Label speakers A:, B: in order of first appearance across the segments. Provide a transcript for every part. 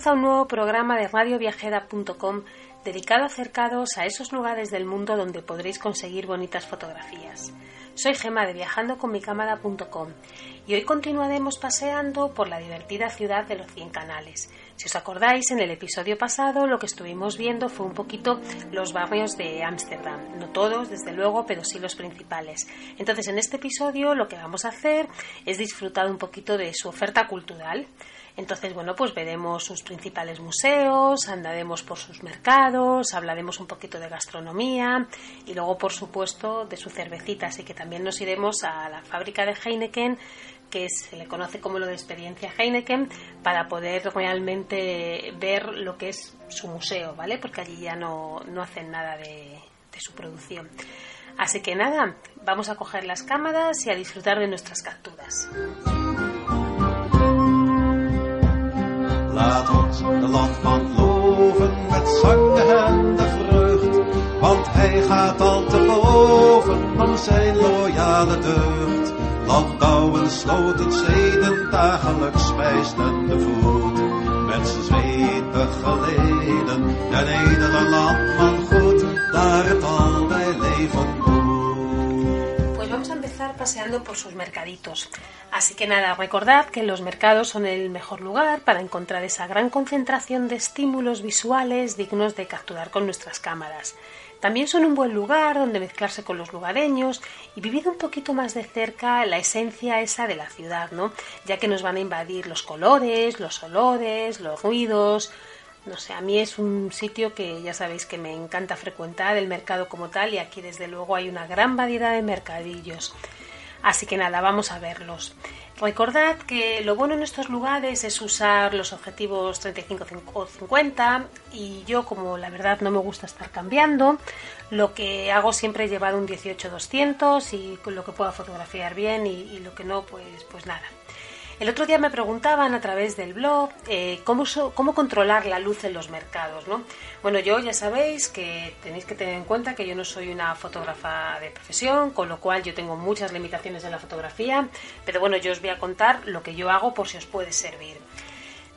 A: comienza un nuevo programa de radioviajera.com dedicado a acercaros a esos lugares del mundo donde podréis conseguir bonitas fotografías. Soy Gema de viajandoconmicámara.com y hoy continuaremos paseando por la divertida ciudad de los 100 canales. Si os acordáis, en el episodio pasado lo que estuvimos viendo fue un poquito los barrios de Ámsterdam. No todos, desde luego, pero sí los principales. Entonces, en este episodio lo que vamos a hacer es disfrutar un poquito de su oferta cultural. Entonces, bueno, pues veremos sus principales museos, andaremos por sus mercados, hablaremos un poquito de gastronomía y luego, por supuesto, de su cervecita. Así que también nos iremos a la fábrica de Heineken, que se le conoce como lo de experiencia Heineken, para poder realmente ver lo que es su museo, ¿vale? Porque allí ya no, no hacen nada de, de su producción. Así que nada, vamos a coger las cámaras y a disfrutar de nuestras capturas.
B: Laat ons de landman loven met zang en de vreugd. Want hij gaat al te boven van zijn loyale deugd. Sloot het zeden dagelijks de voet. Met zijn zweet begeleden, de edele landman goed, daar het al bij leven
A: paseando por sus mercaditos. Así que nada, recordad que los mercados son el mejor lugar para encontrar esa gran concentración de estímulos visuales dignos de capturar con nuestras cámaras. También son un buen lugar donde mezclarse con los lugareños y vivir un poquito más de cerca la esencia esa de la ciudad, ¿no? Ya que nos van a invadir los colores, los olores, los ruidos, no sé, a mí es un sitio que ya sabéis que me encanta frecuentar, el mercado como tal, y aquí desde luego hay una gran variedad de mercadillos. Así que nada, vamos a verlos. Recordad que lo bueno en estos lugares es usar los objetivos 35 o 50 y yo como la verdad no me gusta estar cambiando, lo que hago siempre es llevar un 18-200 y lo que pueda fotografiar bien y, y lo que no, pues, pues nada. El otro día me preguntaban a través del blog eh, cómo, cómo controlar la luz en los mercados. ¿no? Bueno, yo ya sabéis que tenéis que tener en cuenta que yo no soy una fotógrafa de profesión, con lo cual yo tengo muchas limitaciones en la fotografía, pero bueno, yo os voy a contar lo que yo hago por si os puede servir.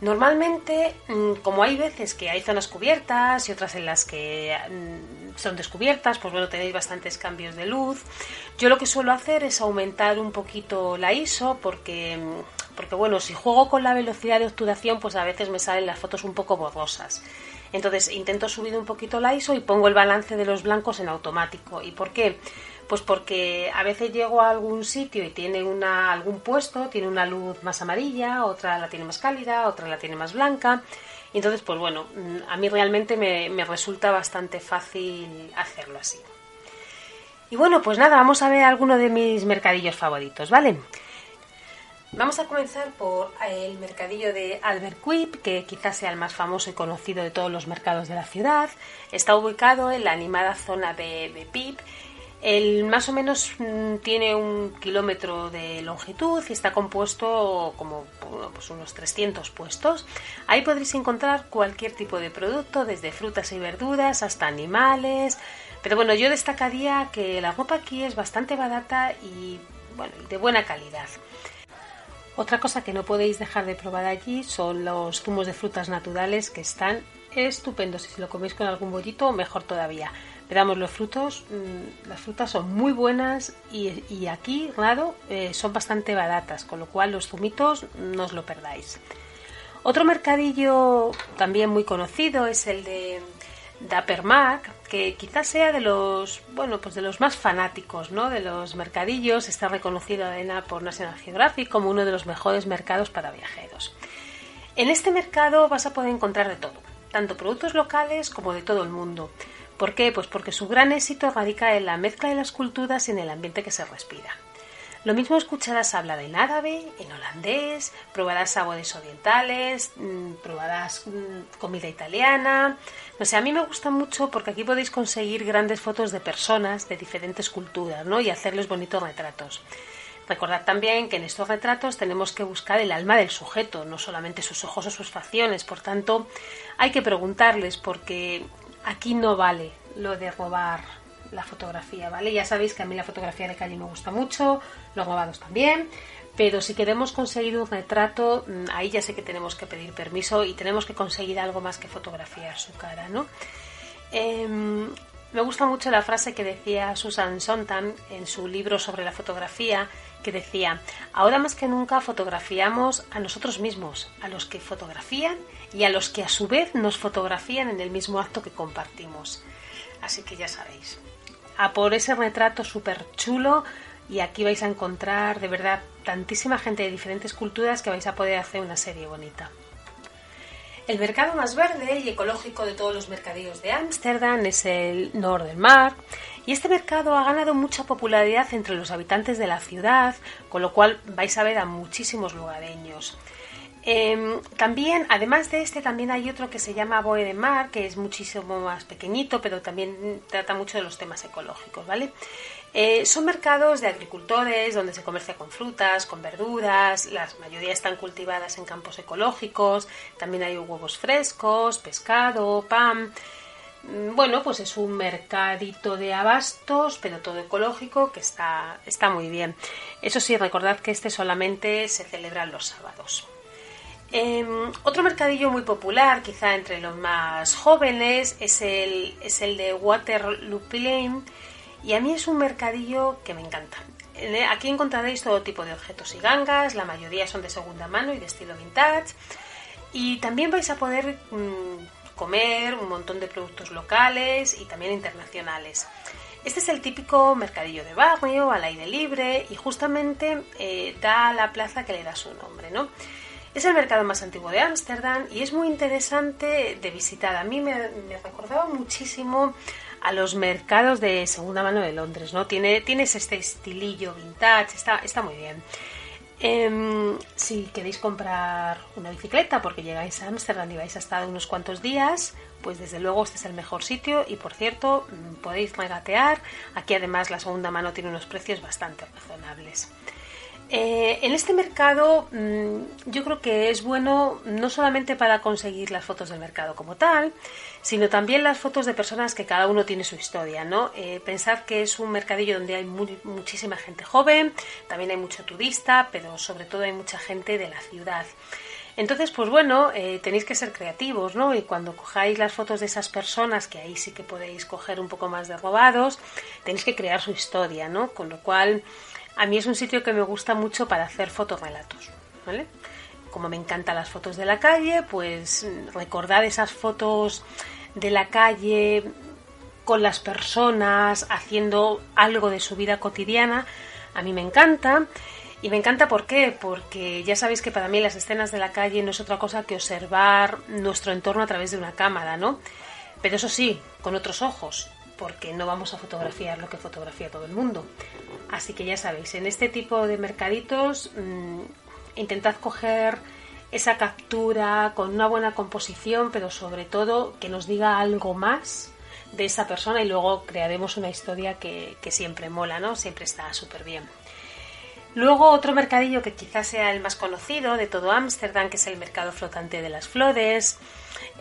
A: Normalmente, mm, como hay veces que hay zonas cubiertas y otras en las que mm, son descubiertas, pues bueno, tenéis bastantes cambios de luz. Yo lo que suelo hacer es aumentar un poquito la ISO porque porque bueno, si juego con la velocidad de obturación, pues a veces me salen las fotos un poco borrosas. Entonces intento subir un poquito la ISO y pongo el balance de los blancos en automático. ¿Y por qué? Pues porque a veces llego a algún sitio y tiene una, algún puesto, tiene una luz más amarilla, otra la tiene más cálida, otra la tiene más blanca. Entonces, pues bueno, mm, a mí realmente me, resulta bastante fácil hacerlo así. Y bueno, pues nada, vamos a ver alguno de mis mercadillos favoritos, ¿vale? Vamos a comenzar por el mercadillo de Albert Quip, que quizás sea el más famoso y conocido de todos los mercados de la ciudad. Está ubicado en la animada zona de, Pip. El más o menos mm, tiene un kilómetro de longitud y está compuesto como pues unos 300 puestos. Ahí podréis encontrar cualquier tipo de producto, desde frutas y verduras hasta animales. Pero bueno, yo destacaría que la ropa aquí es bastante barata y bueno, de buena calidad. Otra cosa que no podéis dejar de probar allí son los zumos de frutas naturales que están estupendo. Si lo coméis con algún bollito, mejor todavía. Pero los frutos, mm, las frutas son muy buenas y, aquí, claro, eh, son bastante baratas, con lo cual los zumitos no os lo perdáis. Otro mercadillo también muy conocido es el de Dapper Mac, que quizás sea de los, bueno, pues de los más fanáticos, ¿no? De los mercadillos, está reconocido por National Geographic como uno de los mejores mercados para viajeros. En este mercado vas a poder encontrar de todo, tanto productos locales como de todo el mundo. ¿Por qué? Pues porque su gran éxito radica en la mezcla de las culturas y en el ambiente que se respira. Lo mismo escucharás hablar en árabe, en holandés, probarás sabores orientales, mm, probarás mm, comida italiana. No sé, a mí me gusta mucho porque aquí podéis conseguir grandes fotos de personas de diferentes culturas, ¿no? Y hacerles bonitos retratos. Recordad también que en estos retratos tenemos que buscar el alma del sujeto, no solamente sus ojos o sus facciones. Por tanto, hay que preguntarles porque aquí no vale lo de robar la fotografía, ¿vale? Ya sabéis que a mí la fotografía de calle me gusta mucho, los robados también, pero si queremos conseguir un retrato, mm, ahí ya sé que tenemos que pedir permiso y tenemos que conseguir algo más que fotografiar su cara, ¿no? Em, me gusta mucho la frase que decía Susan Sontag en su libro sobre la fotografía, que decía, ahora más que nunca fotografiamos a nosotros mismos, a los que fotografían y a los que a su vez nos fotografían en el mismo acto que compartimos. Así que ya sabéis, a por ese retrato súper chulo y aquí vais a encontrar de verdad tantísima gente de diferentes culturas que vais a poder hacer una serie bonita. El mercado más verde y ecológico de todos los mercadillos de Ámsterdam es el Nordermark y este mercado ha ganado mucha popularidad entre los habitantes de la ciudad, con lo cual vais a ver a muchísimos lugareños. Em, también, además de este, también hay otro que se llama Boe de Mar, que es muchísimo más pequeñito, pero también trata mucho de los temas ecológicos, ¿vale? Eh, son mercados de agricultores donde se comercia con frutas, con verduras, la mayoría están cultivadas en campos ecológicos, también hay huevos frescos, pescado, pan. Mm, bueno, pues es un mercadito de abastos, pero todo ecológico, que está, está muy bien. Eso sí, recordad que este solamente se celebra los sábados. Em, otro mercadillo muy popular, quizá entre los más jóvenes, es el, es el de Waterloo Plain y a mí es un mercadillo que me encanta. Aquí encontraréis todo tipo de objetos y gangas, la mayoría son de segunda mano y de estilo vintage. Y también vais a poder mm, comer un montón de productos locales y también internacionales. Este es el típico mercadillo de barrio, al aire libre y justamente eh, da la plaza que le da su nombre, ¿no? Es el mercado más antiguo de Ámsterdam y es muy interesante de visitar. A mí me, me recordaba muchísimo a los mercados de segunda mano de Londres, ¿no? Tiene, tienes este estilillo vintage, está, está muy bien. Em, si queréis comprar una bicicleta porque llegáis a Ámsterdam y vais a estar unos cuantos días, pues desde luego este es el mejor sitio y por cierto mm, podéis regatear. Aquí además la segunda mano tiene unos precios bastante razonables. Eh, en este mercado mm, yo creo que es bueno no solamente para conseguir las fotos del mercado como tal, sino también las fotos de personas que cada uno tiene su historia, ¿no? Eh, pensad que es un mercadillo donde hay muchísima gente joven, también hay mucho turista, pero sobre todo hay mucha gente de la ciudad. Entonces, pues bueno, eh, tenéis que ser creativos, ¿no? Y cuando cojáis las fotos de esas personas, que ahí sí que podéis coger un poco más de robados, tenéis que crear su historia, ¿no? Con lo cual a mí es un sitio que me gusta mucho para hacer fotorrelatos, ¿vale? Como me encantan las fotos de la calle, pues recordar esas fotos de la calle con las personas, haciendo algo de su vida cotidiana, a mí me encanta. Y me encanta ¿por qué? Porque ya sabéis que para mí las escenas de la calle no es otra cosa que observar nuestro entorno a través de una cámara, ¿no? Pero eso sí, con otros ojos, porque no vamos a fotografiar lo que fotografía todo el mundo. Así que ya sabéis, en este tipo de mercaditos mm, intentad coger esa captura con una buena composición, pero sobre todo que nos diga algo más de esa persona y luego crearemos una historia que, que siempre mola, ¿no? Siempre está súper bien. Luego otro mercadillo que quizás sea el más conocido de todo Ámsterdam, que es el mercado flotante de las flores.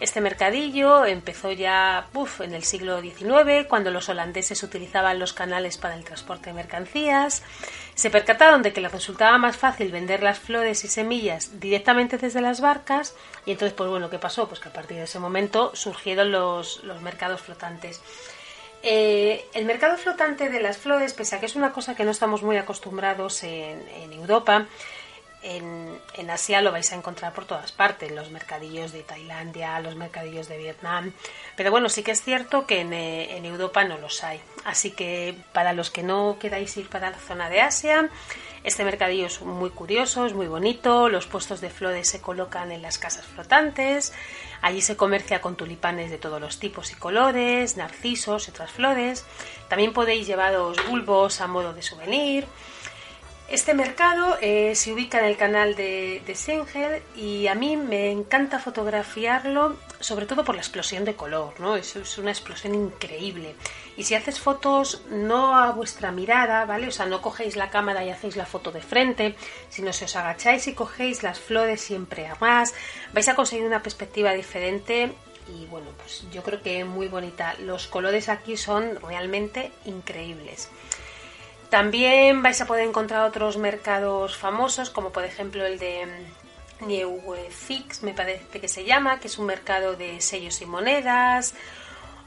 A: Este mercadillo empezó ya en el siglo XIX, cuando los holandeses utilizaban los canales para el transporte de mercancías. Se percataron de que les resultaba más fácil vender las flores y semillas directamente desde las barcas y entonces, pues bueno, ¿qué pasó? Pues que a partir de ese momento surgieron los, los mercados flotantes. Eh, el mercado flotante de las flores, pese a que es una cosa que no estamos muy acostumbrados en, Europa, en, Asia lo vais a encontrar por todas partes, los mercadillos de Tailandia, los mercadillos de Vietnam, pero bueno, sí que es cierto que en, eh, en Europa no los hay. Así que para los que no queráis ir para la zona de Asia, este mercadillo es muy curioso, es muy bonito, los puestos de flores se colocan en las casas flotantes, allí se comercia con tulipanes de todos los tipos y colores, narcisos y otras flores, también podéis llevaros bulbos a modo de souvenir, este mercado eh, se ubica en el canal de, de y a mí me encanta fotografiarlo, sobre todo por la explosión de color, ¿no? Es, es, una explosión increíble. Y si haces fotos no a vuestra mirada, ¿vale? O sea, no cogéis la cámara y hacéis la foto de frente, sino si os agacháis y cogéis las flores siempre a más, vais a conseguir una perspectiva diferente y bueno, pues yo creo que muy bonita. Los colores aquí son realmente increíbles. También vais a poder encontrar otros mercados famosos, como por ejemplo el de Fix, me parece que se llama, que es un mercado de sellos y monedas.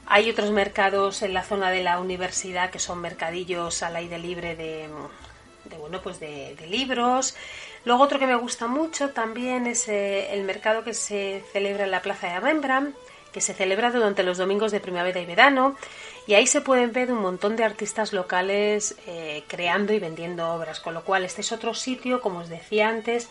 A: Hay otros mercados en la zona de la universidad que son mercadillos al aire libre de, bueno, pues de, libros. Luego otro que me gusta mucho también es eh, el mercado que se celebra en la Plaza de Rembrandt, que se celebra durante los domingos de primavera y verano y ahí se pueden ver un montón de artistas locales eh, creando y vendiendo obras, con lo cual este es otro sitio, como os decía antes,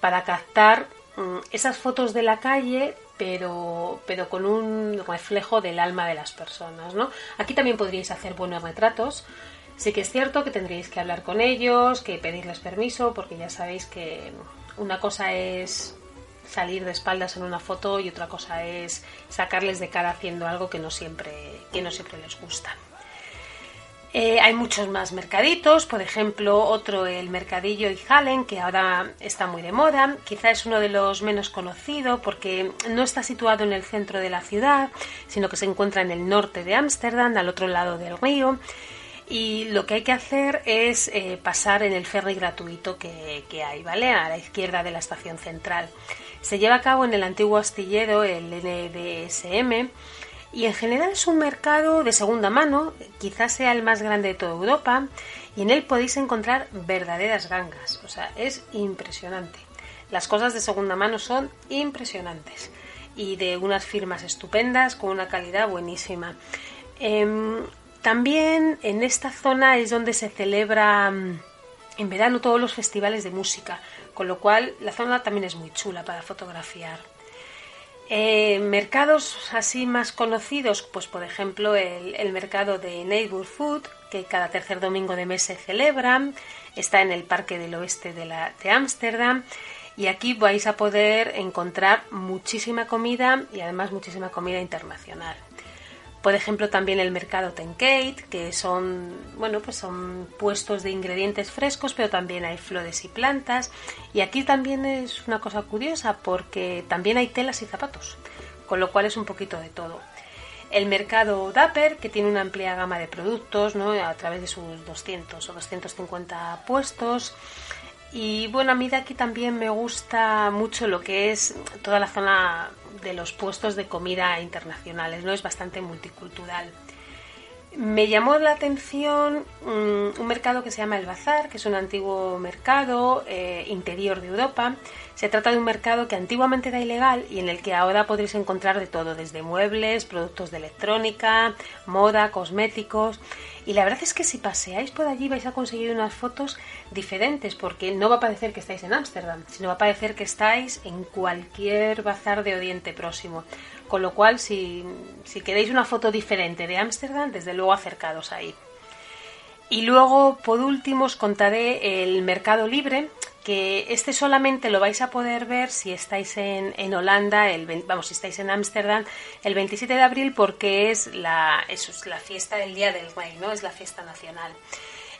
A: para captar mm, esas fotos de la calle, pero, pero con un reflejo del alma de las personas. ¿no? Aquí también podríais hacer buenos retratos. Sí que es cierto que tendríais que hablar con ellos, que pedirles permiso, porque ya sabéis que una cosa es salir de espaldas en una foto y otra cosa es sacarles de cara haciendo algo que no siempre, que no siempre les gusta. Eh, hay muchos más mercaditos, por ejemplo, otro el mercadillo Halen, que ahora está muy de moda. Quizá es uno de los menos conocidos porque no está situado en el centro de la ciudad, sino que se encuentra en el norte de Ámsterdam, al otro lado del río. Y lo que hay que hacer es eh, pasar en el ferry gratuito que hay, ¿vale? A la izquierda de la estación central. Se lleva a cabo en el antiguo astillero, el NDSM, y en general es un mercado de segunda mano, quizás sea el más grande de toda Europa, y en él podéis encontrar verdaderas gangas, o sea, es impresionante. Las cosas de segunda mano son impresionantes y de unas firmas estupendas con una calidad buenísima. Em, también en esta zona es donde se celebra mm, en verano todos los festivales de música, con lo cual la zona también es muy chula para fotografiar. Eh, mercados así más conocidos, pues por ejemplo el, mercado de Neighbor Food, que cada tercer domingo de mes se celebra, está en el Parque del Oeste de Ámsterdam. y aquí vais a poder encontrar muchísima comida y además muchísima comida internacional. Por ejemplo, también el mercado Tenkate, que son, bueno, pues son puestos de ingredientes frescos, pero también hay flores y plantas. Y aquí también es una cosa curiosa porque también hay telas y zapatos, con lo cual es un poquito de todo. El mercado Dapper, que tiene una amplia gama de productos, ¿no? A través de sus 200 o 250 puestos. Y bueno, a mí de aquí también me gusta mucho lo que es toda la zona de los puestos de comida internacionales, ¿no? Es bastante multicultural. Me llamó la atención mm, un mercado que se llama El Bazar, que es un antiguo mercado eh, interior de Europa. Se trata de un mercado que antiguamente era ilegal y en el que ahora podréis encontrar de todo, desde muebles, productos de electrónica, moda, cosméticos. Y la verdad es que si paseáis por allí vais a conseguir unas fotos diferentes, porque no va a parecer que estáis en Ámsterdam, sino va a parecer que estáis en cualquier bazar de Oriente Próximo. Con lo cual, si, si queréis una foto diferente de Ámsterdam, desde luego acercados ahí. Y luego, por último, os contaré el Mercado Libre, que este solamente lo vais a poder ver si estáis en, en Holanda, el, vamos, si estáis en Ámsterdam, el 27 de abril, porque es la, es la fiesta del Día del Rey, ¿no? Es la fiesta nacional.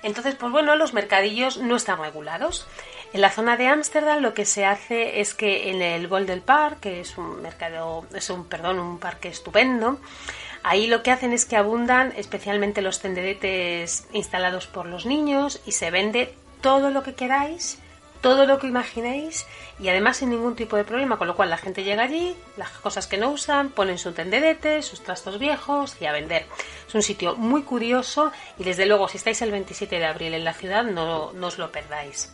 A: Entonces, pues bueno, los mercadillos no están regulados. En la zona de Ámsterdam lo que se hace es que en el del Park, que es un mercado, es un, perdón, un parque estupendo, ahí lo que hacen es que abundan especialmente los tenderetes instalados por los niños y se vende todo lo que queráis, todo lo que imaginéis y además sin ningún tipo de problema, con lo cual la gente llega allí, las cosas que no usan, ponen su tenderete, sus trastos viejos y a vender. Es un sitio muy curioso y desde luego si estáis el 27 de abril en la ciudad no os lo perdáis.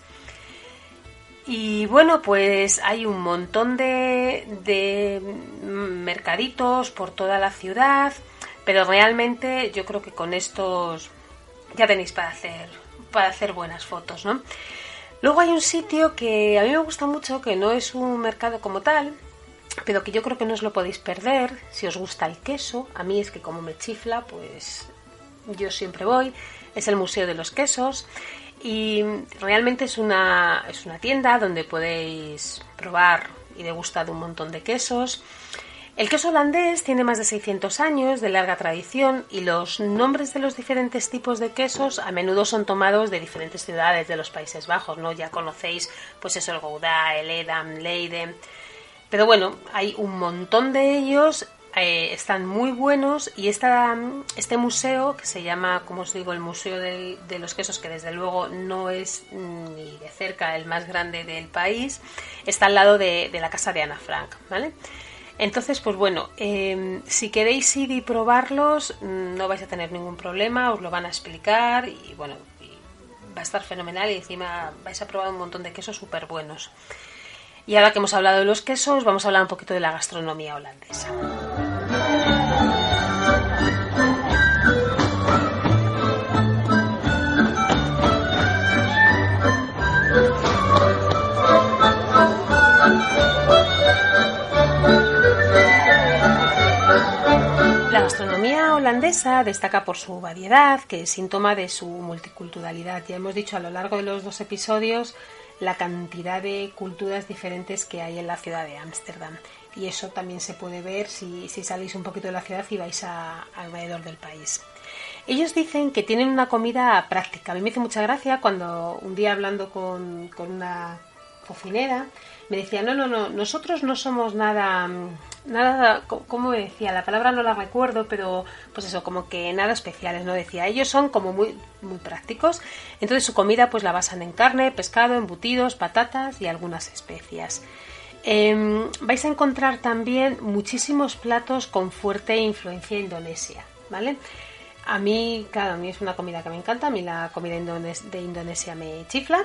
A: Y bueno, pues hay un montón de, mercaditos por toda la ciudad, pero realmente yo creo que con estos ya tenéis para hacer, para hacer buenas fotos, ¿no? Luego hay un sitio que a mí me gusta mucho, que no es un mercado como tal, pero que yo creo que no os lo podéis perder si os gusta el queso. A mí es que como me chifla, pues yo siempre voy. Es el Museo de los Quesos y realmente es una, es una tienda donde podéis probar y degustar un montón de quesos. El queso holandés tiene más de 600 años de larga tradición y los nombres de los diferentes tipos de quesos a menudo son tomados de diferentes ciudades de los Países Bajos, ¿no? Ya conocéis pues eso el Gouda, el Edam, Leiden. Pero bueno, hay un montón de ellos eh, están muy buenos y este museo, que se llama, como os digo, el Museo de los Quesos, que desde luego no es ni de cerca el más grande del país, está al lado de, la casa de Ana Frank, ¿vale? Entonces, pues bueno, em, si queréis ir y probarlos, no vais a tener ningún problema, os lo van a explicar y bueno, va a estar fenomenal y encima vais a probar un montón de quesos súper buenos. Y ahora que hemos hablado de los quesos, vamos a hablar un poquito de la gastronomía holandesa. La gastronomía holandesa destaca por su variedad, que es síntoma de su multiculturalidad. Ya hemos dicho a lo largo de los dos episodios la cantidad de culturas diferentes que hay en la ciudad de Ámsterdam. Y eso también se puede ver si, salís un poquito de la ciudad y vais a, alrededor del país. Ellos dicen que tienen una comida práctica. A mí me hizo mucha gracia cuando un día hablando con, con una cocinera me decía, no, no, no, nosotros no somos nada nada, como decía, la palabra no la recuerdo, pero pues eso, como que nada especiales, ¿no? Decía, ellos son como muy, muy prácticos, entonces su comida pues la basan en carne, pescado, embutidos, patatas y algunas especias. Em, vais a encontrar también muchísimos platos con fuerte influencia indonesia, ¿vale? A mí, claro, a mí es una comida que me encanta, a mí la comida de Indonesia me chifla,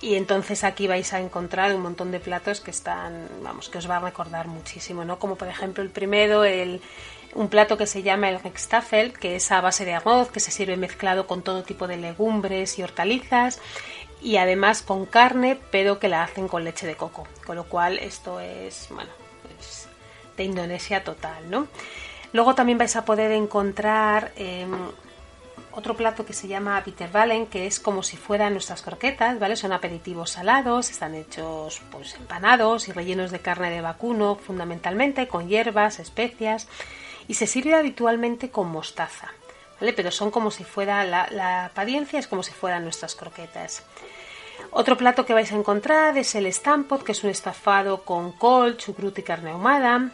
A: y entonces aquí vais a encontrar un montón de platos que están, vamos, que os va a recordar muchísimo, ¿no? Como por ejemplo el primero, el, un plato que se llama el Rextafel, que es a base de arroz, que se sirve mezclado con todo tipo de legumbres y hortalizas y además con carne, pero que la hacen con leche de coco. Con lo cual esto es, bueno, es de Indonesia total, ¿no? Luego también vais a poder encontrar em, otro plato que se llama Bitterballen, que es como si fueran nuestras croquetas, ¿vale? Son aperitivos salados, están hechos pues empanados y rellenos de carne de vacuno, fundamentalmente con hierbas, especias, y se sirve habitualmente con mostaza, ¿vale? Pero son como si fuera, la, la apariencia es como si fueran nuestras croquetas. Otro plato que vais a encontrar es el stampot, que es un estafado con col, chucrut y carne ahumada.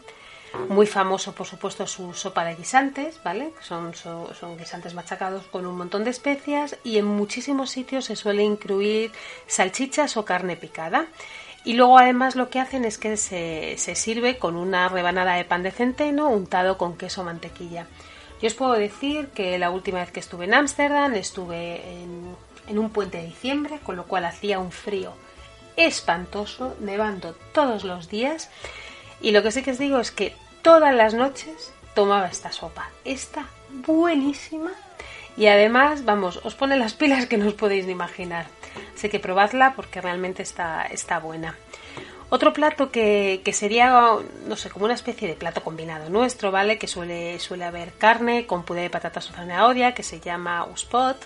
A: Muy famoso, por supuesto, su sopa de guisantes, ¿vale? Son, son, guisantes machacados con un montón de especias y en muchísimos sitios se suele incluir salchichas o carne picada. Y luego además lo que hacen es que se, se sirve con una rebanada de pan de centeno untado con queso mantequilla. Yo os puedo decir que la última vez que estuve en Ámsterdam estuve en, en un puente de diciembre, con lo cual hacía un frío espantoso, nevando todos los días. Y lo que sí que os digo es que todas las noches tomaba esta sopa. Está buenísima y además, vamos, os pone las pilas que no os podéis ni imaginar. Así que probadla porque realmente está, está buena. Otro plato que, sería, no sé, como una especie de plato combinado nuestro, ¿vale? Que suele, suele haber carne con puré de patatas o zanahoria, que se llama uspot.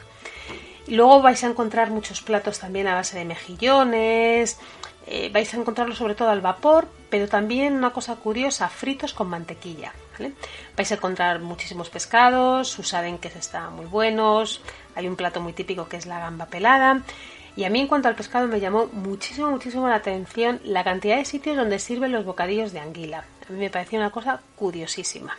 A: Y luego vais a encontrar muchos platos también a base de mejillones, eh, vais a encontrarlo sobre todo al vapor, pero también una cosa curiosa, fritos con mantequilla. Vais a encontrar muchísimos pescados, sus que están muy buenos, hay un plato muy típico que es la gamba pelada. Y a mí en cuanto al pescado me llamó muchísimo, muchísimo la atención la cantidad de sitios donde sirven los bocadillos de anguila. A mí me pareció una cosa curiosísima.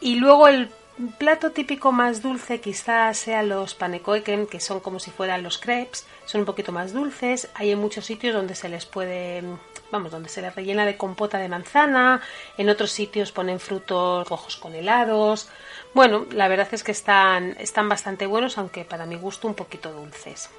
A: Y luego el plato típico más dulce quizás sean los panekoeken, que son como si fueran los crepes, son un poquito más dulces. Hay en muchos sitios donde se les puede, vamos, donde se les rellena de compota de manzana, en otros sitios ponen frutos rojos con helados. Bueno, la verdad es que están, están bastante buenos, aunque para mi gusto un poquito dulces.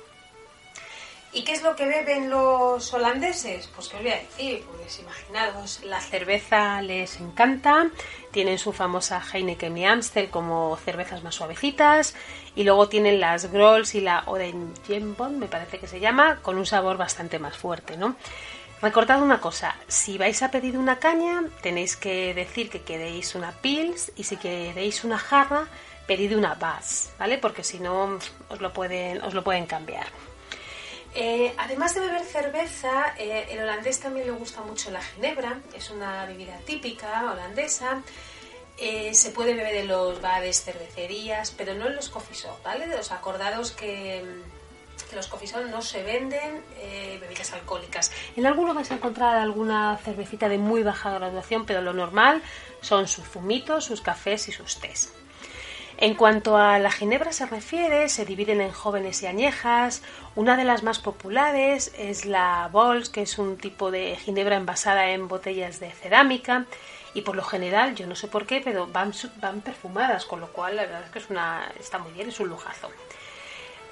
C: ¿Y qué es lo que beben los holandeses? Pues que os voy a decir, pues imaginaros.
A: La cerveza les encanta, tienen su famosa Heineken y Amstel como cervezas más suavecitas, y luego tienen las Grolls y la Oranjebon, me parece que se llama, con un sabor bastante más fuerte, ¿no? Recordad una cosa, si vais a pedir una caña, tenéis que decir que queréis una Pils, y si queréis una jarra, pedid una Bass, ¿vale? Porque si no, os lo pueden, os lo pueden cambiar.
C: Eh, además de beber cerveza, eh, el holandés también le gusta mucho la ginebra, es una bebida típica holandesa. Eh, se puede beber en los bares, cervecerías, pero no en los coffee ¿vale? Os acordados que, que los coffee no se venden bebidas alcohólicas.
A: En algunos vais a encontrar alguna cervecita de muy baja graduación, pero lo normal son sus zumitos, sus cafés y sus tés. En cuanto a la ginebra se refiere, se dividen en jóvenes y añejas. Una de las más populares es la Bols, que es un tipo de ginebra envasada en botellas de cerámica. Y por lo general, yo no sé por qué, pero van, perfumadas, con lo cual la verdad es que es una, está muy bien, es un lujazo.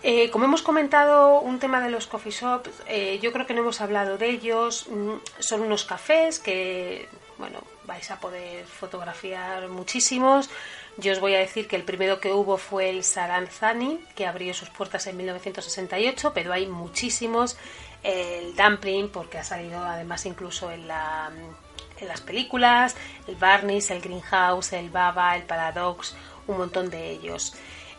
A: Eh, como hemos comentado un tema de los coffee shops, eh, yo creo que no hemos hablado de ellos. Mm, son unos cafés que, bueno, vais a poder fotografiar muchísimos. Yo os voy a decir que el primero que hubo fue el Saranzani, que abrió sus puertas en 1968, pero hay muchísimos. El Dumpling, porque ha salido además incluso en, la, en las películas, el Barnes, el Greenhouse, el Baba, el Paradox, un montón de ellos.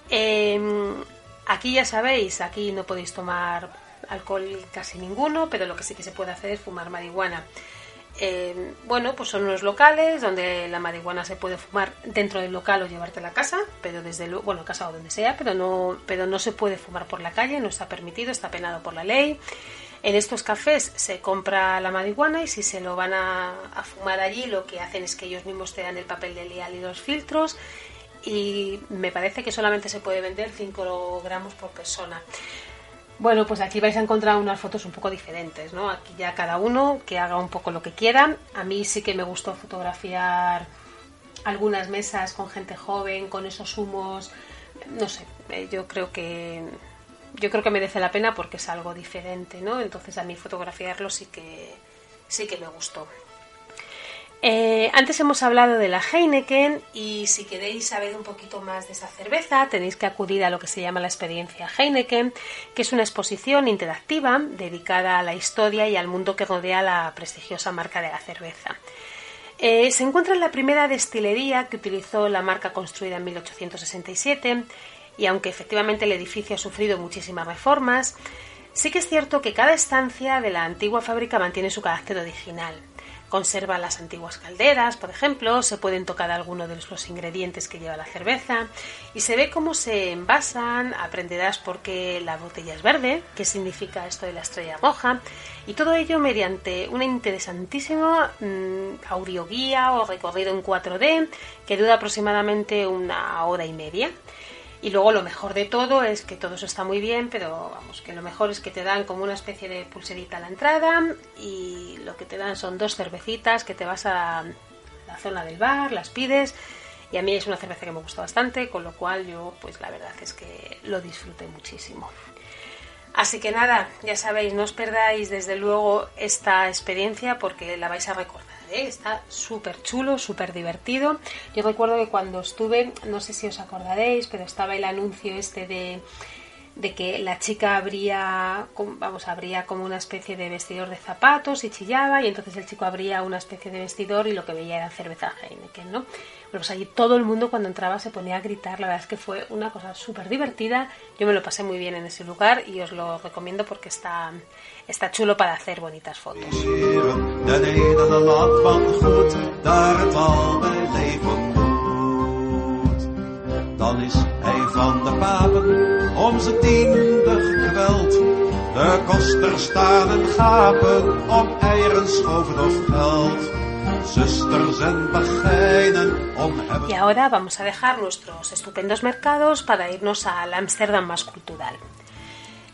A: Em, aquí ya sabéis, aquí no podéis tomar alcohol casi ninguno, pero lo que sí que se puede hacer es fumar marihuana. Eh, bueno, pues son unos locales donde la marihuana se puede fumar dentro del local o llevarte a la casa, pero desde luego, bueno, casa o donde sea, pero no, pero no se puede fumar por la calle, no está permitido, está penado por la ley. En estos cafés se compra la marihuana y si se lo van a, a fumar allí, lo que hacen es que ellos mismos te dan el papel de lial y los filtros y me parece que solamente se puede vender 5 gramos por persona. Bueno, pues aquí vais a encontrar unas fotos un poco diferentes, ¿no? Aquí ya cada uno que haga un poco lo que quiera. A mí sí que me gustó fotografiar algunas mesas con gente joven, con esos humos. No sé, eh, yo creo que yo creo que merece la pena porque es algo diferente, ¿no? Entonces a mí fotografiarlo sí que sí que me gustó. Eh, antes hemos hablado de la Heineken y si queréis saber un poquito más de esa cerveza tenéis que acudir a lo que se llama la experiencia Heineken, que es una exposición interactiva dedicada a la historia y al mundo que rodea la prestigiosa marca de la cerveza. Eh, se encuentra en la primera destilería que utilizó la marca construida en 1867 y aunque efectivamente el edificio ha sufrido muchísimas reformas, sí que es cierto que cada estancia de la antigua fábrica mantiene su carácter original. Conserva las antiguas calderas, por ejemplo, se pueden tocar algunos de los ingredientes que lleva la cerveza y se ve cómo se envasan, aprenderás por qué la botella es verde, qué significa esto de la estrella roja y todo ello mediante una interesantísima mmm, audioguía o recorrido en 4D que dura aproximadamente una hora y media. Y luego lo mejor de todo es que todo eso está muy bien, pero vamos, que lo mejor es que te dan como una especie de pulserita a la entrada y lo que te dan son dos cervecitas que te vas a la zona del bar, las pides y a mí es una cerveza que me gusta bastante, con lo cual yo pues la verdad es que lo disfruté muchísimo. Así que nada, ya sabéis, no os perdáis desde luego esta experiencia porque la vais a recordar. ¿Eh? está súper chulo, súper divertido. Yo recuerdo que cuando estuve, no sé si os acordaréis, pero estaba el anuncio este de de que la chica abría, vamos, abría como una especie de vestidor de zapatos y chillaba y entonces el chico abría una especie de vestidor y lo que veía era cerveza Heineken, ¿no? Bueno, pues allí todo el mundo cuando entraba se ponía a gritar, la verdad es que fue una cosa súper divertida, yo me lo pasé muy bien en ese lugar y os lo recomiendo porque está, está chulo para hacer bonitas fotos.
B: Hebben...
A: Y ahora vamos a dejar nuestros estupendos mercados para irnos al Ámsterdam más cultural.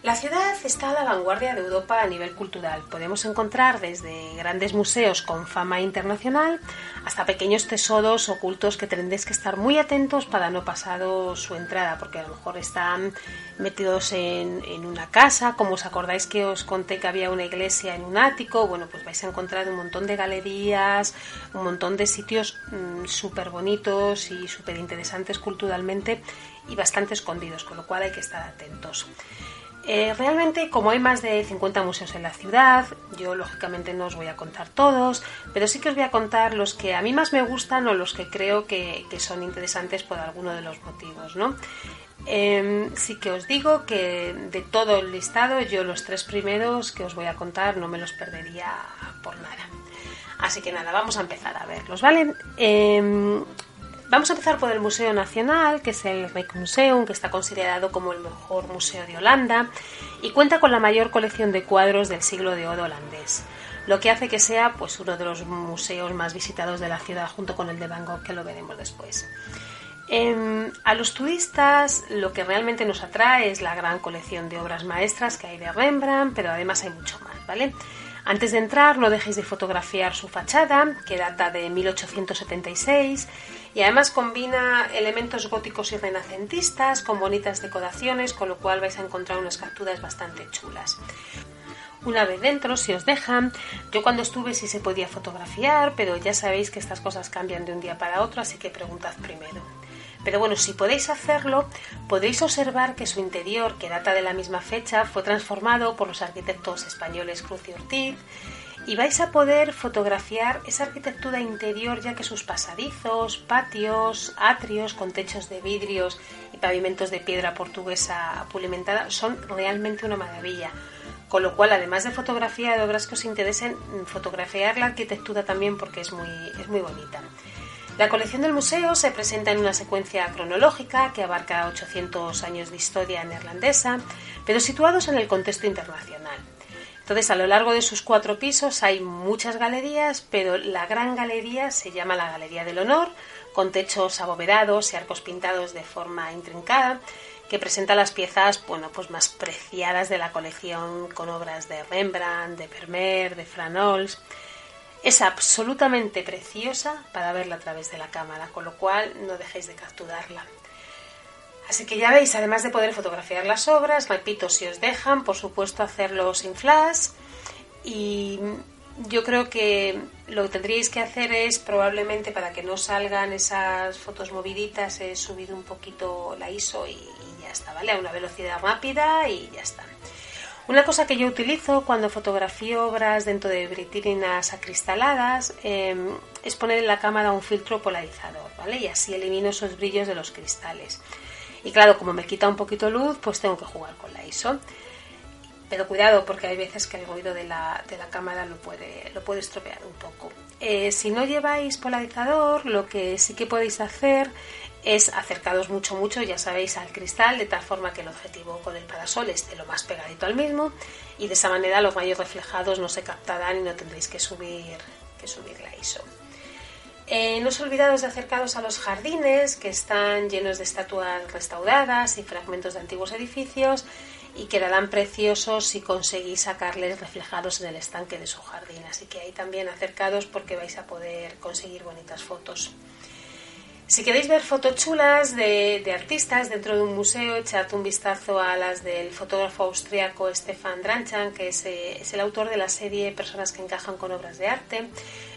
A: La ciudad está a la vanguardia de Europa a nivel cultural. Podemos encontrar desde grandes museos con fama internacional hasta pequeños tesoros ocultos que tendréis que estar muy atentos para no pasaros su entrada, porque a lo mejor están metidos en, una casa, como os acordáis que os conté que había una iglesia en un ático, bueno, pues vais a encontrar un montón de galerías, un montón de sitios mm, súper bonitos y súper interesantes culturalmente y bastante escondidos, con lo cual hay que estar atentos. Eh, realmente, como hay más de 50 museos en la ciudad, yo lógicamente no os voy a contar todos, pero sí que os voy a contar los que a mí más me gustan o los que creo que, son interesantes por alguno de los motivos, ¿no? Em, sí que os digo que de todo el listado, yo los tres primeros que os voy a contar no me los perdería por nada. Así que nada, vamos a empezar a verlos, ¿vale? Em, Vamos a empezar por el Museo Nacional, que es el Rijksmuseum, que está considerado como el mejor museo de Holanda y cuenta con la mayor colección de cuadros del siglo de oro holandés, lo que hace que sea pues, uno de los museos más visitados de la ciudad junto con el de Van Gogh, que lo veremos después. Em, a los turistas lo que realmente nos atrae es la gran colección de obras maestras que hay de Rembrandt, pero además hay mucho más, ¿vale? Antes de entrar, no dejéis de fotografiar su fachada, que data de 1876, y además combina elementos góticos y renacentistas con bonitas decoraciones, con lo cual vais a encontrar unas capturas bastante chulas. Una vez dentro, si os dejan, yo cuando estuve sí se podía fotografiar, pero ya sabéis que estas cosas cambian de un día para otro, así que preguntad primero. Pero bueno, si podéis hacerlo, podéis observar que su interior, que data de la misma fecha, fue transformado por los arquitectos españoles Cruz y Ortiz, y vais a poder fotografiar esa arquitectura interior ya que sus pasadizos, patios, atrios con techos de vidrios y pavimentos de piedra portuguesa pulimentada son realmente una maravilla. Con lo cual, además de fotografía de obras que os interesen, fotografiar la arquitectura también porque es muy, es muy bonita. La colección del museo se presenta en una secuencia cronológica que abarca 800 años de historia neerlandesa, pero situados en el contexto internacional. Entonces, a lo largo de sus cuatro pisos hay muchas galerías, pero la gran galería se llama la Galería del Honor, con techos abovedados y arcos pintados de forma intrincada, que presenta las piezas bueno, pues más preciadas de la colección con obras de Rembrandt, de Vermeer, de Franols es absolutamente preciosa para verla a través de la cámara, con lo cual no dejéis de capturarla. Así que ya veis, además de poder fotografiar las obras, repito, si os dejan, por supuesto, hacerlo sin flash. Y yo creo que lo que tendríais que hacer es, probablemente para que no salgan esas fotos moviditas, es subir un poquito la ISO y, y ya está, ¿vale? A una velocidad rápida y ya está. Una cosa que yo utilizo cuando fotografío obras dentro de vitrinas acristaladas em, es poner en la cámara un filtro polarizador, ¿vale? Y así elimino esos brillos de los cristales. Y claro, como me quita un poquito luz, pues tengo que jugar con la ISO. Pero cuidado, porque hay veces que el ruido de la, cámara lo puede, lo puede estropear un poco. Eh, si no lleváis polarizador, lo que sí que podéis hacer es acercados mucho, mucho, ya sabéis, al cristal, de tal forma que el objetivo con el parasol esté lo más pegadito al mismo y de esa manera los rayos reflejados no se captarán y no tendréis que subir, que subir la ISO. Eh, no os olvidados de acercaros a los jardines que están llenos de estatuas restauradas y fragmentos de antiguos edificios y quedarán preciosos si conseguís sacarles reflejados en el estanque de su jardín. Así que ahí también acercados porque vais a poder conseguir bonitas fotos. Si queréis ver fotos chulas de, artistas dentro de un museo, echad un vistazo a las del fotógrafo austriaco Stefan Dranchan, que es, eh, es, el autor de la serie Personas que encajan con obras de arte.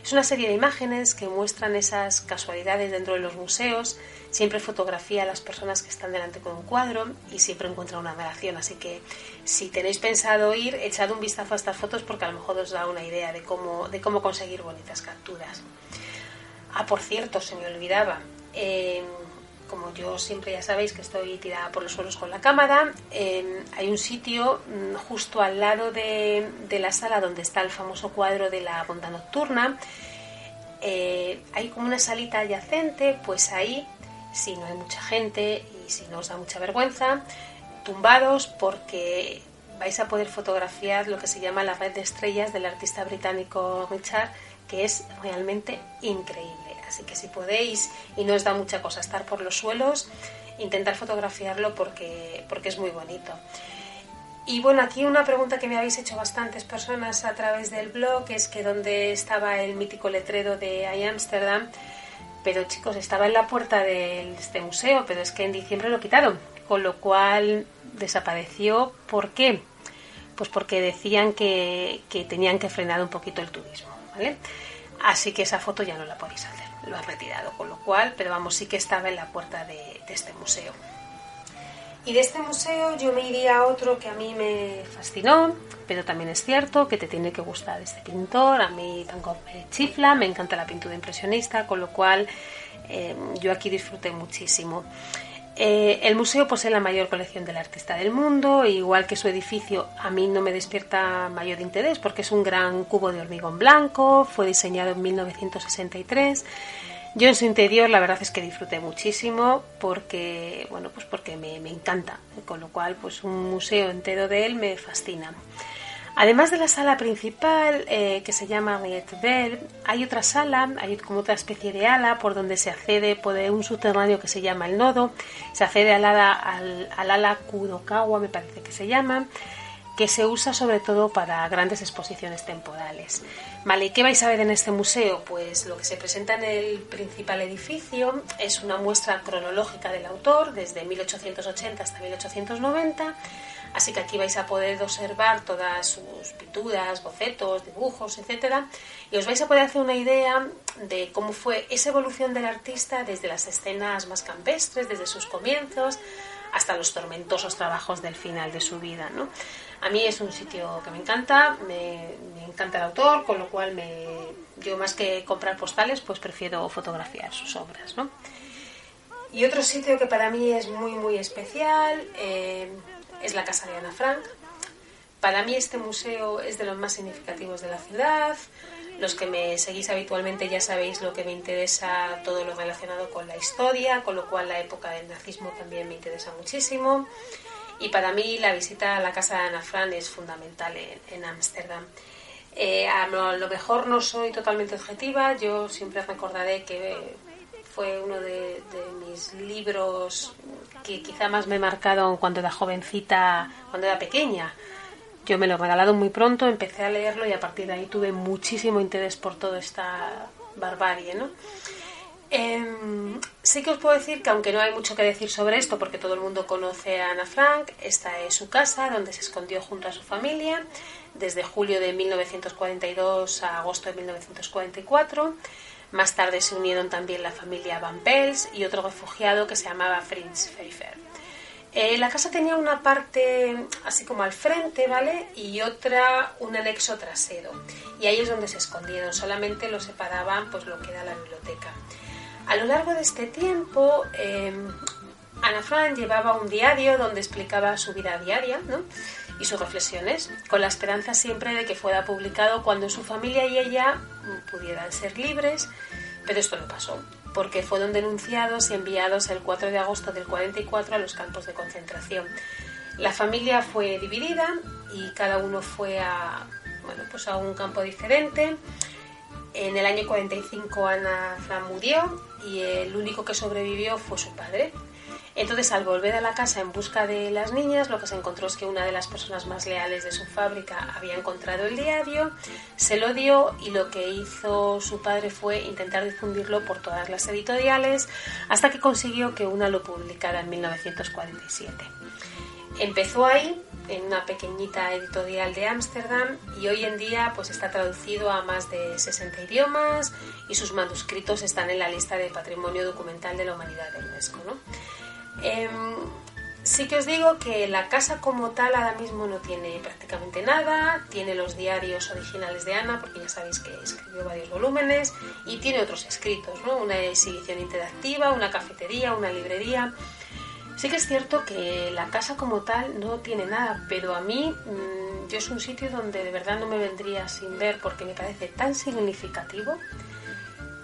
A: Es una serie de imágenes que muestran esas casualidades dentro de los museos siempre fotografía a las personas que están delante con un cuadro y siempre encuentra una relación. Así que si tenéis pensado ir, echad un vistazo a estas fotos porque a lo mejor os da una idea de cómo, de cómo conseguir bonitas capturas. Ah, por cierto, se me olvidaba. Eh, como yo siempre ya sabéis que estoy tirada por los suelos con la cámara, eh, hay un sitio mm, justo al lado de, la sala donde está el famoso cuadro de la ronda nocturna. Eh, hay como una salita adyacente, pues ahí, si no hay mucha gente y si no os da mucha vergüenza, tumbados porque vais a poder fotografiar lo que se llama la red de estrellas del artista británico Richard, que es realmente increíble. Así que si podéis y no os da mucha cosa estar por los suelos, intentar fotografiarlo porque, porque es muy bonito. Y bueno, aquí una pregunta que me habéis hecho bastantes personas a través del blog es que dónde estaba el mítico letrero de I Amsterdam. Pero chicos, estaba en la puerta de este museo, pero es que en diciembre lo quitaron, con lo cual desapareció. ¿Por qué? Pues porque decían que, que tenían que frenar un poquito el turismo, ¿vale? Así que esa foto ya no la podéis hacer lo ha retirado, con lo cual, pero vamos, sí que estaba en la puerta de, este museo. Y de este museo yo me iría a otro que a mí me fascinó, pero también es cierto que te tiene que gustar este pintor, a mí tampoco me chifla, me encanta la pintura impresionista, con lo cual eh, yo aquí disfruté muchísimo. Eh, el museo posee la mayor colección del artista del mundo, igual que su edificio a mí no me despierta mayor interés porque es un gran cubo de hormigón blanco, fue diseñado en 1963. Yo en su interior la verdad es que disfruté muchísimo porque, bueno, pues porque me, me encanta, con lo cual pues un museo entero de él me fascina. Además de la sala principal, eh, que se llama Rietvel, hay otra sala, hay como otra especie de ala por donde se accede por un subterráneo que se llama el Nodo, se accede al ala, al, ala Kudokawa, me parece que se llama, que se usa sobre todo para grandes exposiciones temporales. Vale, ¿y qué vais a ver en este museo? Pues lo que se presenta en el principal edificio es una muestra cronológica del autor desde 1880 hasta 1890 Así que aquí vais a poder observar todas sus pinturas, bocetos, dibujos, etcétera, y os vais a poder hacer una idea de cómo fue esa evolución del artista desde las escenas más campestres, desde sus comienzos, hasta los tormentosos trabajos del final de su vida. ¿no? A mí es un sitio que me encanta, me, encanta el autor, con lo cual me, yo más que comprar postales, pues prefiero fotografiar sus obras. ¿no? Y otro sitio que para mí es muy, muy especial, eh, es la casa de Ana Frank. Para mí este museo es de los más significativos de la ciudad. Los que me seguís habitualmente ya sabéis lo que me interesa, todo lo relacionado con la historia, con lo cual la época del nazismo también me interesa muchísimo. Y para mí la visita a la casa de Ana Frank es fundamental en Ámsterdam. Eh, a lo mejor no soy totalmente objetiva, yo siempre recordaré que fue uno de, mis libros que quizá más me marcaron cuando era jovencita, cuando era pequeña. Yo me lo he regalado muy pronto, empecé a leerlo y a partir de ahí tuve muchísimo interés por toda esta barbarie, ¿no? Em, sí que os puedo decir que aunque no hay mucho que decir sobre esto porque todo el mundo conoce a Ana Frank, esta es su casa donde se escondió junto a su familia desde julio de 1942 a agosto de 1944. Más tarde se unieron también la familia Van Pels y otro refugiado que se llamaba Fritz Pfeiffer. Eh, la casa tenía una parte así como al frente, ¿vale? Y otra, un anexo trasero. Y ahí es donde se escondieron, solamente lo separaban pues lo que era la biblioteca. A lo largo de este tiempo, eh, Ana Frank llevaba un diario donde explicaba su vida diaria, ¿no? Y sus reflexiones, con la esperanza siempre de que fuera publicado cuando su familia y ella pudieran ser libres, pero esto no pasó, porque fueron denunciados y enviados el 4 de agosto del 44 a los campos de concentración. La familia fue dividida y cada uno fue a, bueno, pues a un campo diferente. En el año 45 Ana Fran murió y el único que sobrevivió fue su padre, entonces, al volver a la casa en busca de las niñas, lo que se encontró es que una de las personas más leales de su fábrica había encontrado el diario, se lo dio y lo que hizo su padre fue intentar difundirlo por todas las editoriales hasta que consiguió que una lo publicara en 1947. Empezó ahí, en una pequeñita editorial de Ámsterdam, y hoy en día pues está traducido a más de 60 idiomas y sus manuscritos están en la lista de Patrimonio Documental de la Humanidad de UNESCO. ¿no? Em, sí que os digo que la casa como tal ahora mismo no tiene prácticamente nada, tiene los diarios originales de Ana, porque ya sabéis que escribió varios volúmenes, y tiene otros escritos, ¿no? una exhibición interactiva, una cafetería, una librería. Sí que es cierto que la casa como tal no tiene nada, pero a mí mm, yo es un sitio donde de verdad no me vendría sin ver porque me parece tan significativo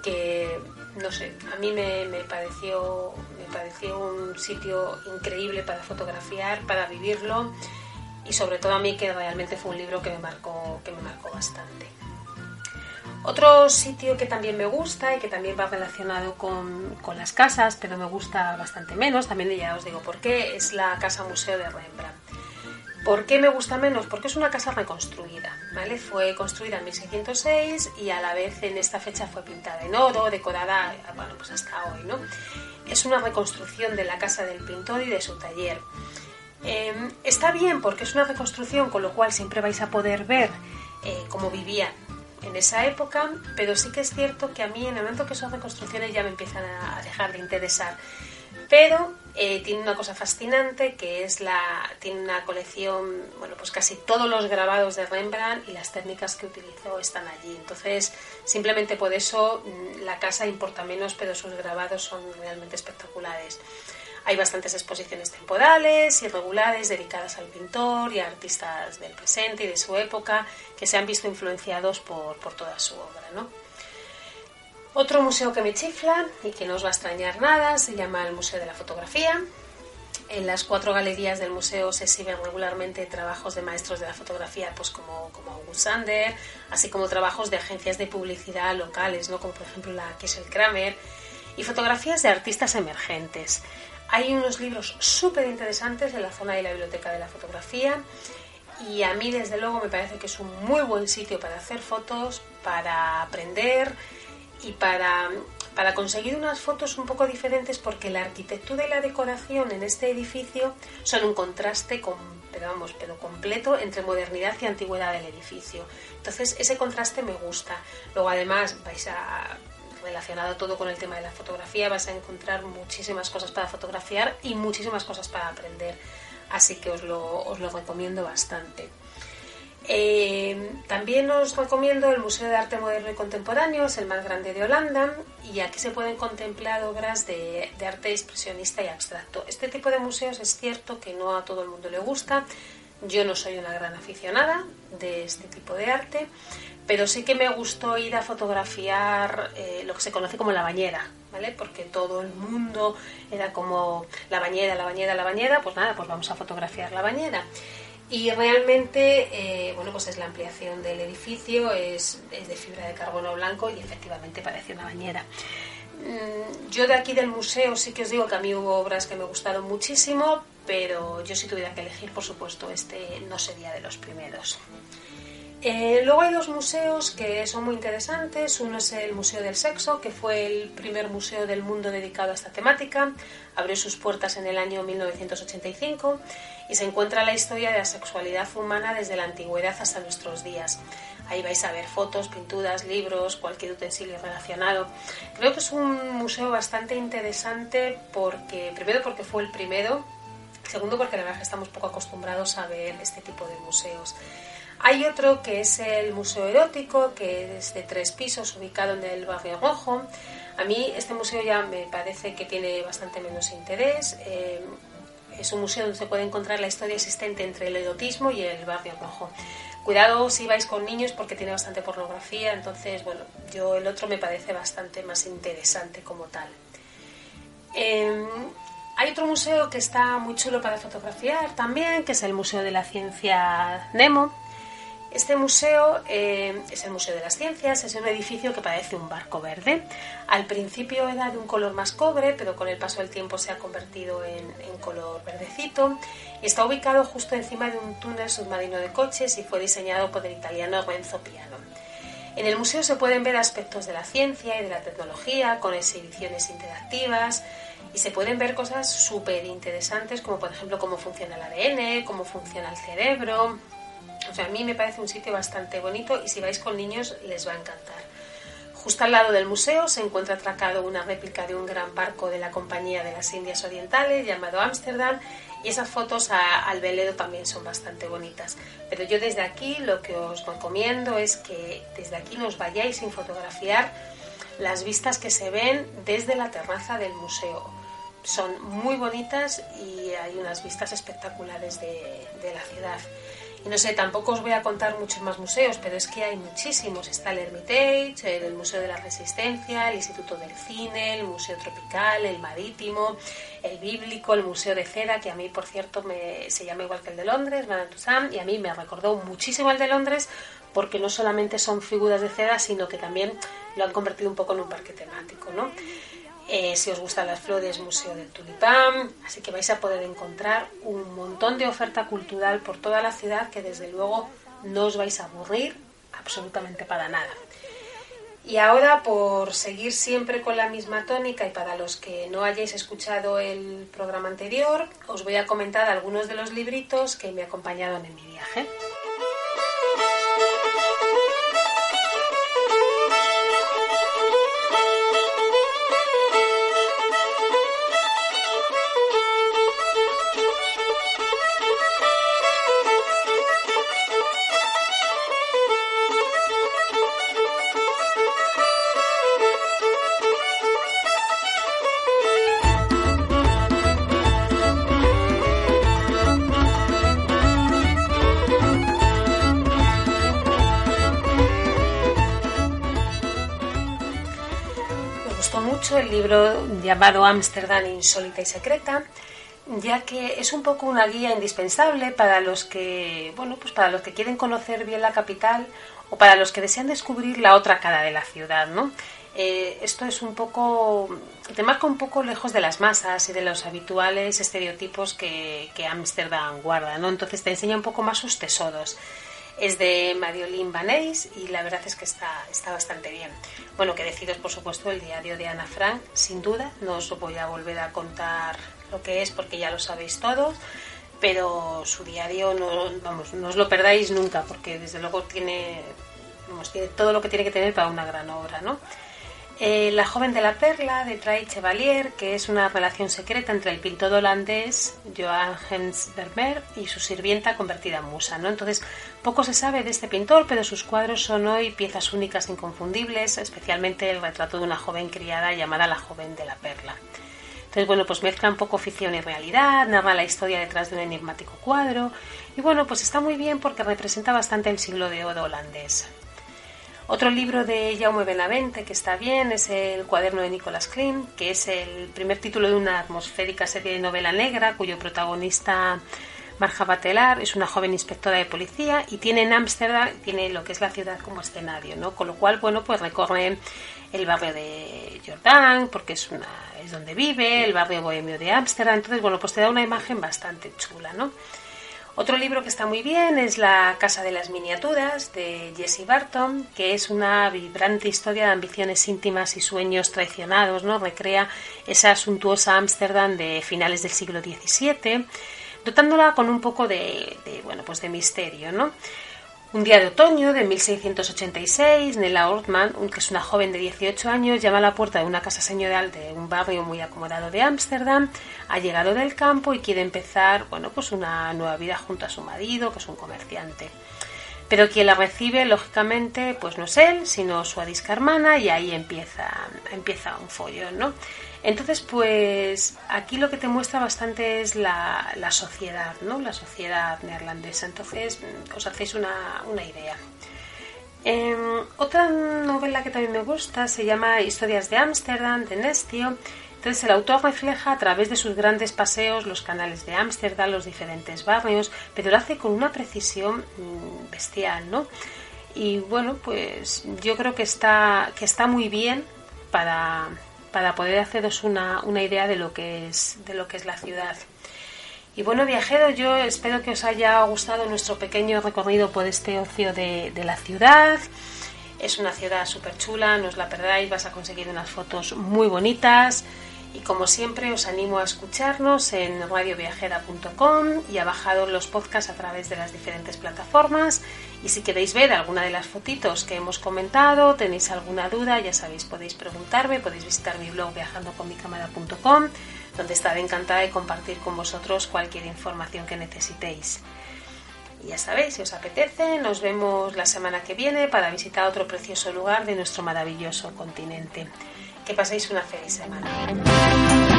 A: que no sé, a mí me, me pareció un sitio increíble para fotografiar, para vivirlo y sobre todo a mí que realmente fue un libro que me marcó, que me marcó bastante. Otro sitio que también me gusta y que también va relacionado con, con, las casas, pero me gusta bastante menos, también ya os digo por qué, es la Casa Museo de Rembrandt. ¿Por qué me gusta menos? Porque es una casa reconstruida, ¿vale? Fue construida en 1606 y a la vez en esta fecha fue pintada en oro, decorada, bueno, pues hasta hoy, ¿no? Es una reconstrucción de la casa del pintor y de su taller. Em, está bien porque es una reconstrucción con lo cual siempre vais a poder ver eh, cómo vivían en esa época, pero sí que es cierto que a mí en el momento que son reconstrucciones ya me empiezan a dejar de interesar. Pero eh, tiene una cosa fascinante que es la tiene una colección bueno pues casi todos los grabados de Rembrandt y las técnicas que utilizó están allí entonces simplemente por eso mm, la casa importa menos pero sus grabados son realmente espectaculares hay bastantes exposiciones temporales y regulares dedicadas al pintor y a artistas del presente y de su época que se han visto influenciados por, por toda su obra ¿no? Otro museo que me chifla y que no os va a extrañar nada se llama el Museo de la Fotografía. En las cuatro galerías del museo se exhiben regularmente trabajos de maestros de la fotografía, pues como, como August Sander, así como trabajos de agencias de publicidad locales, ¿no? como por ejemplo la Kessel Kramer, y fotografías de artistas emergentes. Hay unos libros súper interesantes en la zona de la biblioteca de la fotografía y a mí desde luego me parece que es un muy buen sitio para hacer fotos, para aprender y para, para conseguir unas fotos un poco diferentes porque la arquitectura y la decoración en este edificio son un contraste con, pero pero completo entre modernidad y antigüedad del edificio. Entonces ese contraste me gusta. Luego además vais a relacionado todo con el tema de la fotografía, vas a encontrar muchísimas cosas para fotografiar y muchísimas cosas para aprender. Así que os lo, os lo recomiendo bastante. Eh, también os recomiendo el Museo de Arte Moderno y Contemporáneo, es el más grande de Holanda y aquí se pueden contemplar obras de, arte expresionista y abstracto. Este tipo de museos es cierto que no a todo el mundo le gusta, yo no soy una gran aficionada de este tipo de arte, pero sí que me gustó ir a fotografiar eh, lo que se conoce como la bañera, ¿vale? Porque todo el mundo era como la bañera, la bañera, la bañera, pues nada, pues vamos a fotografiar la bañera. Y realmente, eh, bueno, pues es la ampliación del edificio, es, de fibra de carbono blanco y efectivamente parece una bañera. Mm, yo de aquí del museo sí que os digo que a mí hubo obras que me gustaron muchísimo, pero yo si tuviera que elegir, por supuesto, este no sería de los primeros. Eh, luego hay dos museos que son muy interesantes. Uno es el Museo del Sexo, que fue el primer museo del mundo dedicado a esta temática. Abrió sus puertas en el año 1985 y se encuentra la historia de la sexualidad humana desde la antigüedad hasta nuestros días. Ahí vais a ver fotos, pinturas, libros, cualquier utensilio relacionado. Creo que es un museo bastante interesante porque, primero porque fue el primero, segundo porque la verdad que estamos poco acostumbrados a ver este tipo de museos. Hay otro que es el Museo Erótico, que es de tres pisos, ubicado en el barrio Rojo. A mí este museo ya me parece que tiene bastante menos interés. Eh, es un museo donde se puede encontrar la historia existente entre el erotismo y el barrio rojo. Cuidado si vais con niños porque tiene bastante pornografía, entonces, bueno, yo el otro me parece bastante más interesante como tal. Em, hay otro museo que está muy chulo para fotografiar también, que es el Museo de la Ciencia Nemo, este museo eh, es el Museo de las Ciencias, es un edificio que parece un barco verde. Al principio era de un color más cobre, pero con el paso del tiempo se ha convertido en, color verdecito está ubicado justo encima de un túnel submarino de coches y fue diseñado por el italiano Renzo Piano. En el museo se pueden ver aspectos de la ciencia y de la tecnología, con exhibiciones interactivas, y se pueden ver cosas súper interesantes como por ejemplo cómo funciona el ADN, cómo funciona el cerebro. O sea, a mí me parece un sitio bastante bonito y si vais con niños les va a encantar. Justo al lado del museo se encuentra atracado una réplica de un gran barco de la Compañía de las Indias Orientales llamado Ámsterdam y esas fotos al velero también son bastante bonitas. Pero yo desde aquí lo que os recomiendo es que desde aquí nos vayáis sin fotografiar las vistas que se ven desde la terraza del museo son muy bonitas y hay unas vistas espectaculares de, la ciudad. Y no sé, tampoco os voy a contar muchos más museos, pero es que hay muchísimos. Está el Hermitage, el Museo de la Resistencia, el Instituto del Cine, el Museo Tropical, el Marítimo, el Bíblico, el Museo de Cera, que a mí, por cierto, me, se llama igual que el de Londres, Madame Tussauds, y a mí me recordó muchísimo el de Londres porque no solamente son figuras de cera, sino que también lo han convertido un poco en un parque temático, ¿no? Eh, si os gustan las flores, Museo del Tulipán. Así que vais a poder encontrar un montón de oferta cultural por toda la ciudad que desde luego no os vais a aburrir absolutamente para nada. Y ahora, por seguir siempre con la misma tónica y para los que no hayáis escuchado el programa anterior, os voy a comentar algunos de los libritos que me acompañaron en mi viaje. Llamado Ámsterdam insólita y secreta, ya que es un poco una guía indispensable para los que, bueno, pues para los que quieren conocer bien la capital o para los que desean descubrir la otra cara de la ciudad, ¿no? Eh, esto es un poco, te marca un poco lejos de las masas y de los habituales estereotipos que, Ámsterdam guarda, ¿no? Entonces te enseña un poco más sus tesoros es de Mariolín Banés y la verdad es que está, está bastante bien. Bueno, que deciros por supuesto el diario de Ana Frank, sin duda, no os voy a volver a contar lo que es porque ya lo sabéis todos, pero su diario no, vamos, no os lo perdáis nunca porque desde luego tiene, vamos, tiene todo lo que tiene que tener para una gran obra, ¿no? Eh, la joven de la perla de Trai Chevalier, que es una relación secreta entre el pintor holandés Johan Hens Vermeer y su sirvienta convertida en musa. ¿no? Entonces, poco se sabe de este pintor, pero sus cuadros son hoy piezas únicas e inconfundibles, especialmente el retrato de una joven criada llamada la joven de la perla. Entonces, bueno, pues mezcla un poco ficción y realidad, narra la historia detrás de un enigmático cuadro, y bueno, pues está muy bien porque representa bastante el siglo de oro holandés. Otro libro de Jaume Benavente que está bien es El cuaderno de Nicholas Klim, que es el primer título de una atmosférica serie de novela negra cuyo protagonista Marja Batelar es una joven inspectora de policía y tiene en Ámsterdam, tiene lo que es la ciudad como escenario, ¿no? Con lo cual, bueno, pues recorre el barrio de Jordán, porque es una es donde vive, el barrio bohemio de Ámsterdam, entonces, bueno, pues te da una imagen bastante chula, ¿no? Otro libro que está muy bien es La Casa de las Miniaturas de Jesse Barton, que es una vibrante historia de ambiciones íntimas y sueños traicionados, ¿no? Recrea esa suntuosa Ámsterdam de finales del siglo XVII, dotándola con un poco de, de, bueno, pues de misterio, ¿no? Un día de otoño de 1686, Nella Ortman, que es una joven de 18 años, llama a la puerta de una casa señorial de un barrio muy acomodado de Ámsterdam. Ha llegado del campo y quiere empezar, bueno, pues una nueva vida junto a su marido, que es un comerciante. Pero quien la recibe, lógicamente, pues no es él, sino su adisca hermana, y ahí empieza, empieza un follón, ¿no? Entonces, pues aquí lo que te muestra bastante es la, sociedad, ¿no? La sociedad neerlandesa. Entonces, os hacéis una, idea. Em, otra novela que también me gusta se llama Historias de Ámsterdam, de Nestio. Entonces el autor refleja a través de sus grandes paseos los canales de Ámsterdam, los diferentes barrios, pero lo hace con una precisión mm, bestial, ¿no? Y bueno, pues yo creo que está, que está muy bien para, para poder haceros una, idea de lo que es de lo que es la ciudad. Y bueno, viajeros, yo espero que os haya gustado nuestro pequeño recorrido por este ocio de, la ciudad. Es una ciudad súper chula, no os la perdáis, vas a conseguir unas fotos muy bonitas. Y como siempre os animo a escucharnos en radioviajera.com y a bajar los podcasts a través de las diferentes plataformas. Y si queréis ver alguna de las fotitos que hemos comentado, tenéis alguna duda, ya sabéis, podéis preguntarme, podéis visitar mi blog viajandoconmicámara.com, donde estaré encantada de compartir con vosotros cualquier información que necesitéis. Y ya sabéis, si os apetece, nos vemos la semana que viene para visitar otro precioso lugar de nuestro maravilloso continente. Que paséis una feliz semana.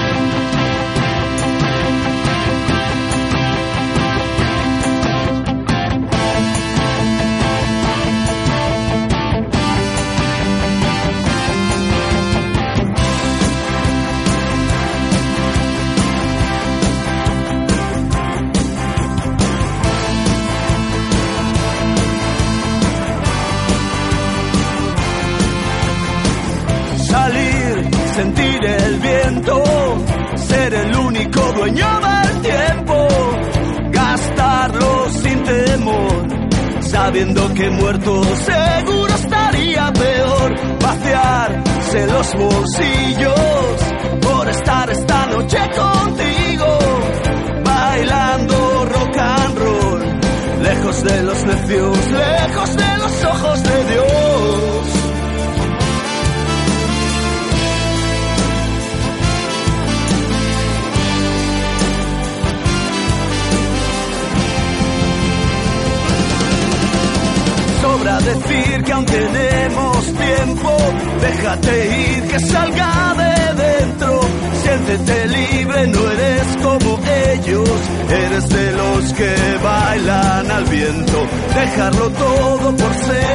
D: Sabiendo que muerto seguro estaría peor, vaciarse los bolsillos por estar esta noche contigo, bailando rock and roll, lejos de los necios, lejos de los ojos de Dios. Sobra decir que aún tenemos tiempo, déjate ir, que salga de dentro, siéntete libre, no eres como ellos, eres de los que bailan al viento, dejarlo todo por ser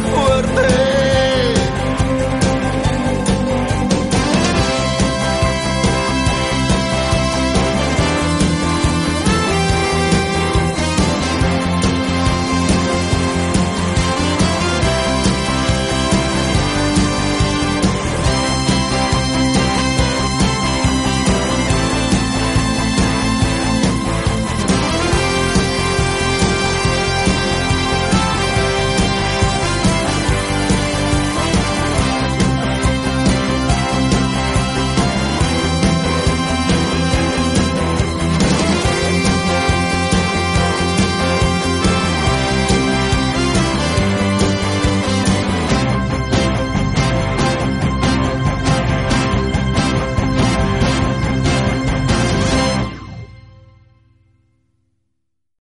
D: fuerte.